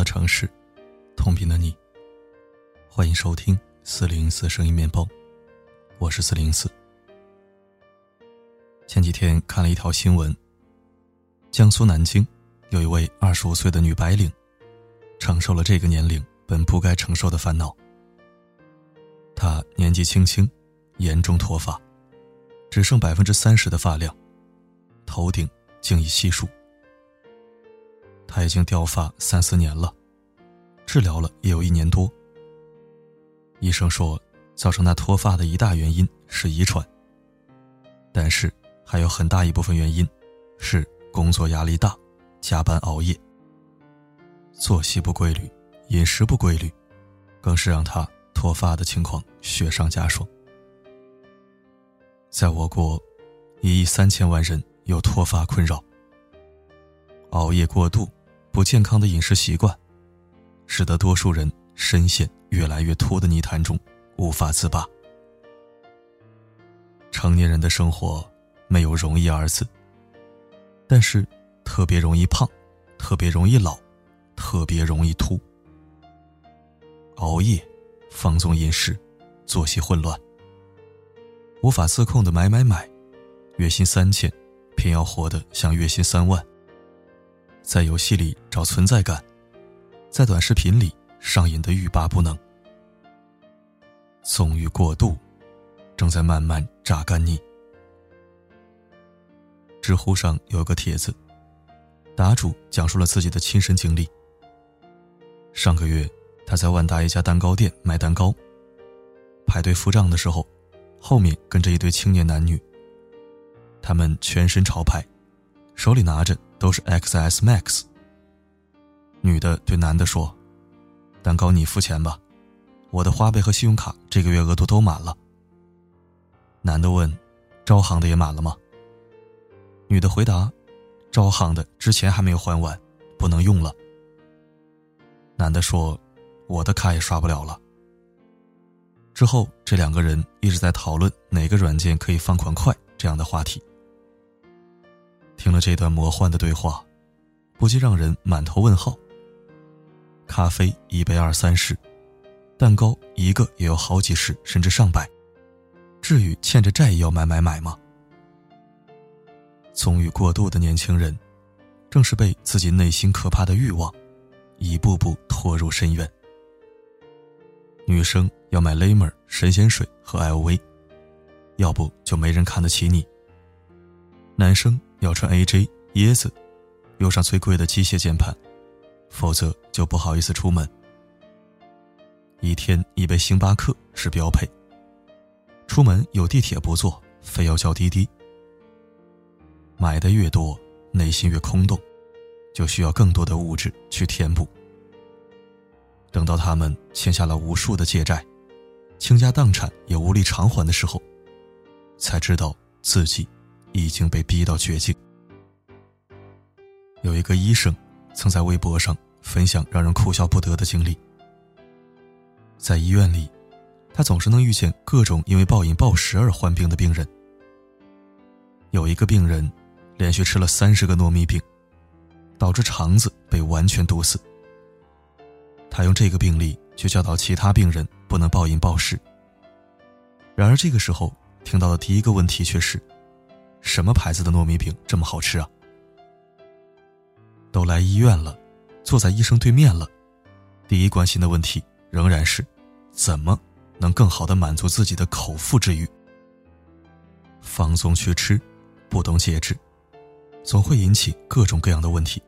的城市，同频的你。欢迎收听四零四声音面包，我是四零四。前几天看了一条新闻，江苏南京有一位二十五岁的女白领，承受了这个年龄本不该承受的烦恼。她年纪轻轻，严重脱发，只剩百分之三十的发量，头顶竟已稀疏。他已经掉发三四年了，治疗了也有一年多。医生说，造成他脱发的一大原因是遗传，但是还有很大一部分原因是工作压力大、加班熬夜、作息不规律、饮食不规律，更是让他脱发的情况雪上加霜。在我国，一亿三千万人有脱发困扰，熬夜过度。不健康的饮食习惯，使得多数人深陷越来越秃的泥潭中，无法自拔。成年人的生活没有容易二字，但是特别容易胖，特别容易老，特别容易秃。熬夜、放纵饮食、作息混乱、无法自控的买买买，月薪三千，偏要活得像月薪三万。在游戏里找存在感，在短视频里上瘾的欲罢不能，纵欲过度，正在慢慢榨干你。知乎上有个帖子，答主讲述了自己的亲身经历。上个月，他在万达一家蛋糕店买蛋糕，排队付账的时候，后面跟着一对青年男女。他们全身潮牌，手里拿着。都是 XS Max。女的对男的说：“蛋糕你付钱吧，我的花呗和信用卡这个月额度都满了。”男的问：“招行的也满了吗？”女的回答：“招行的之前还没有还完，不能用了。”男的说：“我的卡也刷不了了。”之后，这两个人一直在讨论哪个软件可以放款快这样的话题。听了这段魔幻的对话，不禁让人满头问号。咖啡一杯二三十，蛋糕一个也有好几十甚至上百，至于欠着债也要买买买吗？纵欲过度的年轻人，正是被自己内心可怕的欲望，一步步拖入深渊。女生要买 l 美 m 神仙水和 LV，要不就没人看得起你。男生。要穿 AJ 椰子，用上最贵的机械键盘，否则就不好意思出门。一天一杯星巴克是标配。出门有地铁不坐，非要叫滴滴。买的越多，内心越空洞，就需要更多的物质去填补。等到他们欠下了无数的借债，倾家荡产也无力偿还的时候，才知道自己。已经被逼到绝境。有一个医生曾在微博上分享让人哭笑不得的经历。在医院里，他总是能遇见各种因为暴饮暴食而患病的病人。有一个病人连续吃了三十个糯米饼，导致肠子被完全堵死。他用这个病例去教导其他病人不能暴饮暴食。然而这个时候听到的第一个问题却是。什么牌子的糯米饼这么好吃啊？都来医院了，坐在医生对面了，第一关心的问题仍然是，怎么能更好的满足自己的口腹之欲？放纵去吃，不懂节制，总会引起各种各样的问题。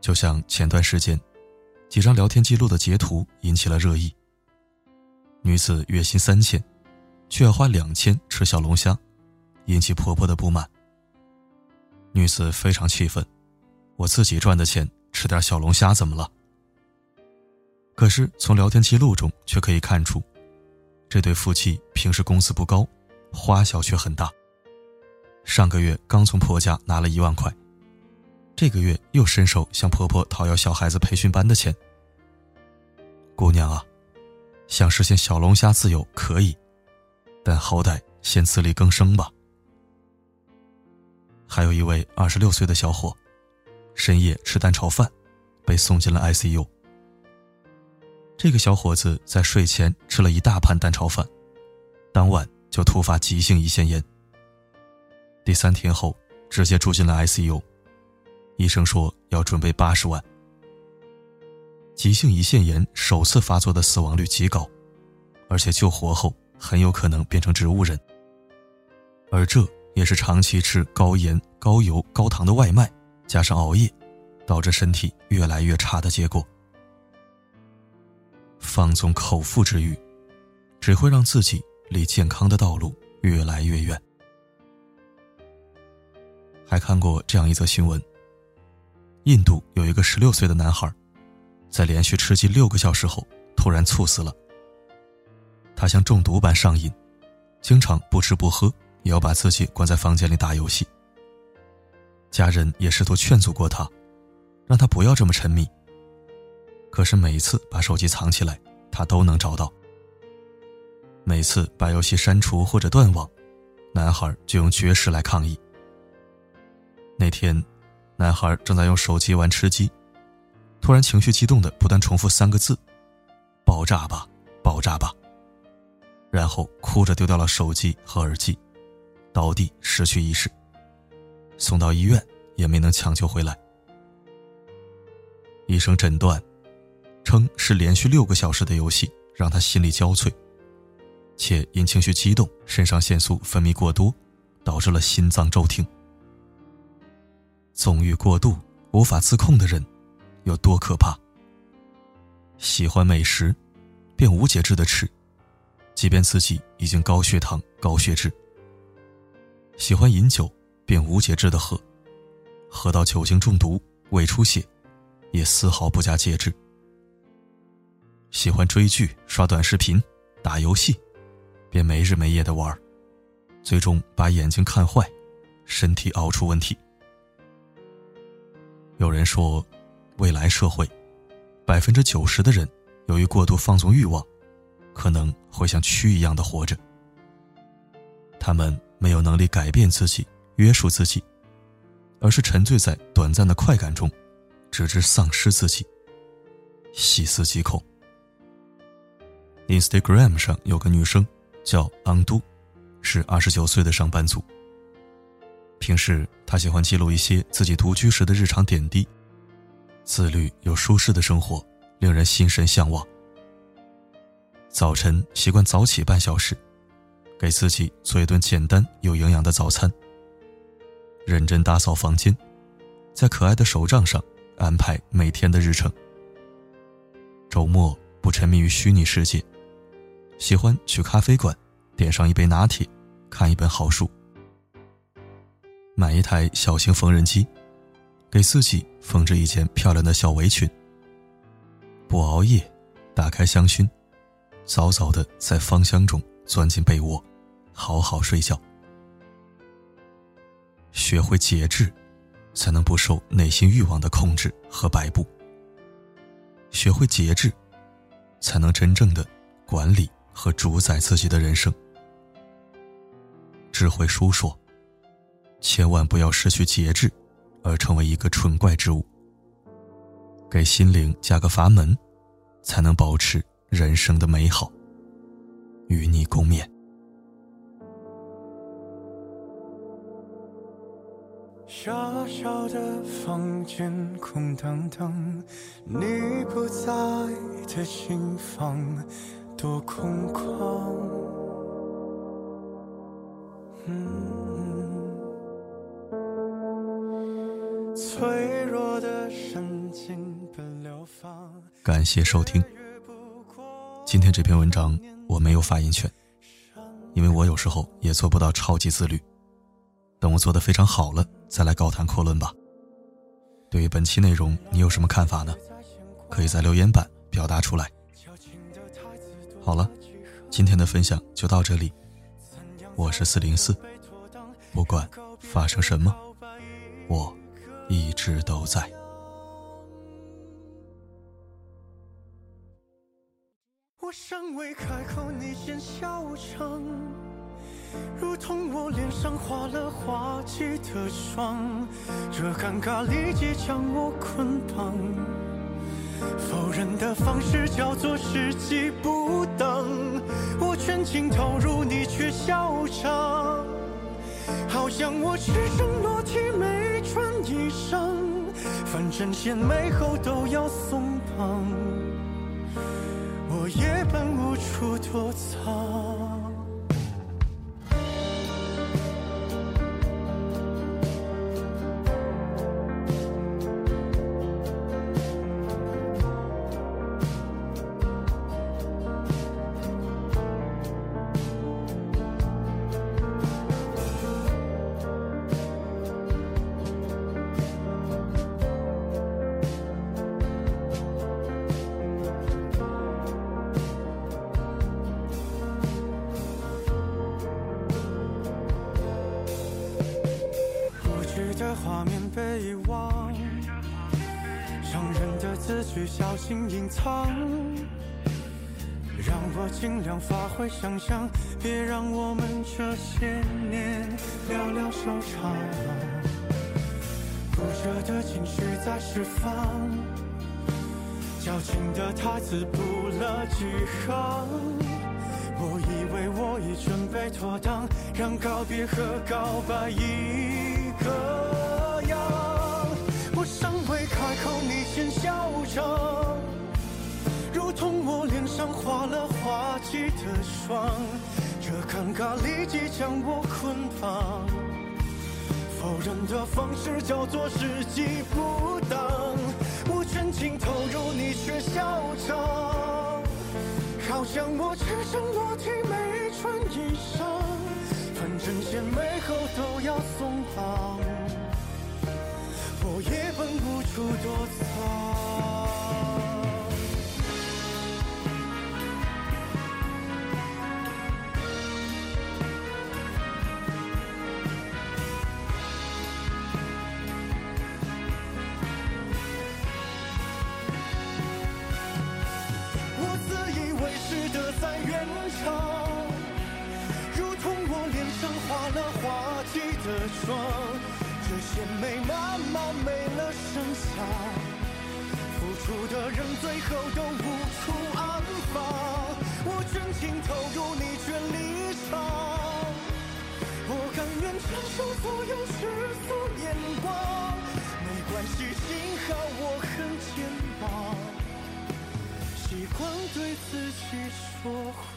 就像前段时间，几张聊天记录的截图引起了热议。女子月薪三千，却要花两千吃小龙虾。引起婆婆的不满。女子非常气愤：“我自己赚的钱，吃点小龙虾怎么了？”可是从聊天记录中却可以看出，这对夫妻平时工资不高，花销却很大。上个月刚从婆家拿了一万块，这个月又伸手向婆婆讨要小孩子培训班的钱。姑娘啊，想实现小龙虾自由可以，但好歹先自力更生吧。还有一位二十六岁的小伙，深夜吃蛋炒饭，被送进了 ICU。这个小伙子在睡前吃了一大盘蛋炒饭，当晚就突发急性胰腺炎。第三天后，直接住进了 ICU，医生说要准备八十万。急性胰腺炎首次发作的死亡率极高，而且救活后很有可能变成植物人。而这也是长期吃高盐、高油、高糖的外卖，加上熬夜，导致身体越来越差的结果。放纵口腹之欲，只会让自己离健康的道路越来越远。还看过这样一则新闻：印度有一个十六岁的男孩，在连续吃鸡六个小时后突然猝死了。他像中毒般上瘾，经常不吃不喝也要把自己关在房间里打游戏。家人也试图劝阻过他，让他不要这么沉迷。可是每次把手机藏起来，他都能找到。每次把游戏删除或者断网，男孩就用绝食来抗议。那天，男孩正在用手机玩吃鸡，突然情绪激动的不断重复三个字：“爆炸吧，爆炸吧。”然后哭着丢掉了手机和耳机，倒地失去意识。送到医院也没能抢救回来。医生诊断。称是连续六个小时的游戏让他心力交瘁，且因情绪激动，肾上腺素分泌过多，导致了心脏骤停。纵欲过度、无法自控的人有多可怕？喜欢美食，便无节制的吃，即便自己已经高血糖、高血脂；喜欢饮酒，便无节制的喝，喝到酒精中毒、胃出血，也丝毫不加节制。喜欢追剧、刷短视频、打游戏，便没日没夜的玩最终把眼睛看坏，身体熬出问题。有人说，未来社会，百分之九十的人由于过度放纵欲望，可能会像蛆一样的活着。他们没有能力改变自己、约束自己，而是沉醉在短暂的快感中，直至丧失自己，细思极恐。Instagram 上有个女生叫昂都，是二十九岁的上班族。平时她喜欢记录一些自己独居时的日常点滴，自律又舒适的生活令人心神向往。早晨习惯早起半小时，给自己做一顿简单有营养的早餐。认真打扫房间，在可爱的手账上安排每天的日程。周末不沉迷于虚拟世界。喜欢去咖啡馆，点上一杯拿铁，看一本好书，买一台小型缝纫机，给自己缝制一件漂亮的小围裙。不熬夜，打开香薰，早早的在芳香中钻进被窝，好好睡觉。学会节制，才能不受内心欲望的控制和摆布。学会节制，才能真正的管理。和主宰自己的人生，智慧书说：“千万不要失去节制，而成为一个蠢怪之物。给心灵加个阀门，才能保持人生的美好。”与你共勉。小小的房间空荡荡，你不在的心房。多空旷。脆弱的神经奔流放感谢收听。今天这篇文章我没有发言权，因为我有时候也做不到超级自律。等我做的非常好了，再来高谈阔论吧。对于本期内容，你有什么看法呢？可以在留言板表达出来。好了，今天的分享就到这里。我是四零四，不管发生什么，我一直都在。我尚未开口，你先笑场，如同我脸上画了滑稽的妆，这尴尬立即将我捆绑。否认的方式叫做时机不等，我全情投入，你却嚣张，好像我赤身裸体没穿衣裳，反正先美后都要松绑，我也本无处躲藏。小心隐藏，让我尽量发挥想象，别让我们这些年寥寥收场。不舍的情绪在释放，矫情的台词补了几行。我以为我已准备妥当，让告别和告白一个。先嚣张，如同我脸上画了滑稽的霜，这尴尬立即将我捆绑。否认的方式叫做时机不当，我全情投入，你却嚣张，好像我赤身裸体没穿衣裳，反正先美后都要松绑。无处躲藏。我自以为是的在圆场，如同我脸上画了滑稽的妆。这些美慢慢没了声响，付出的人最后都无处安放。我全情投入，你却离场。我甘愿承受所有世俗眼光，没关系，幸好我很健忘。习惯对自己说谎。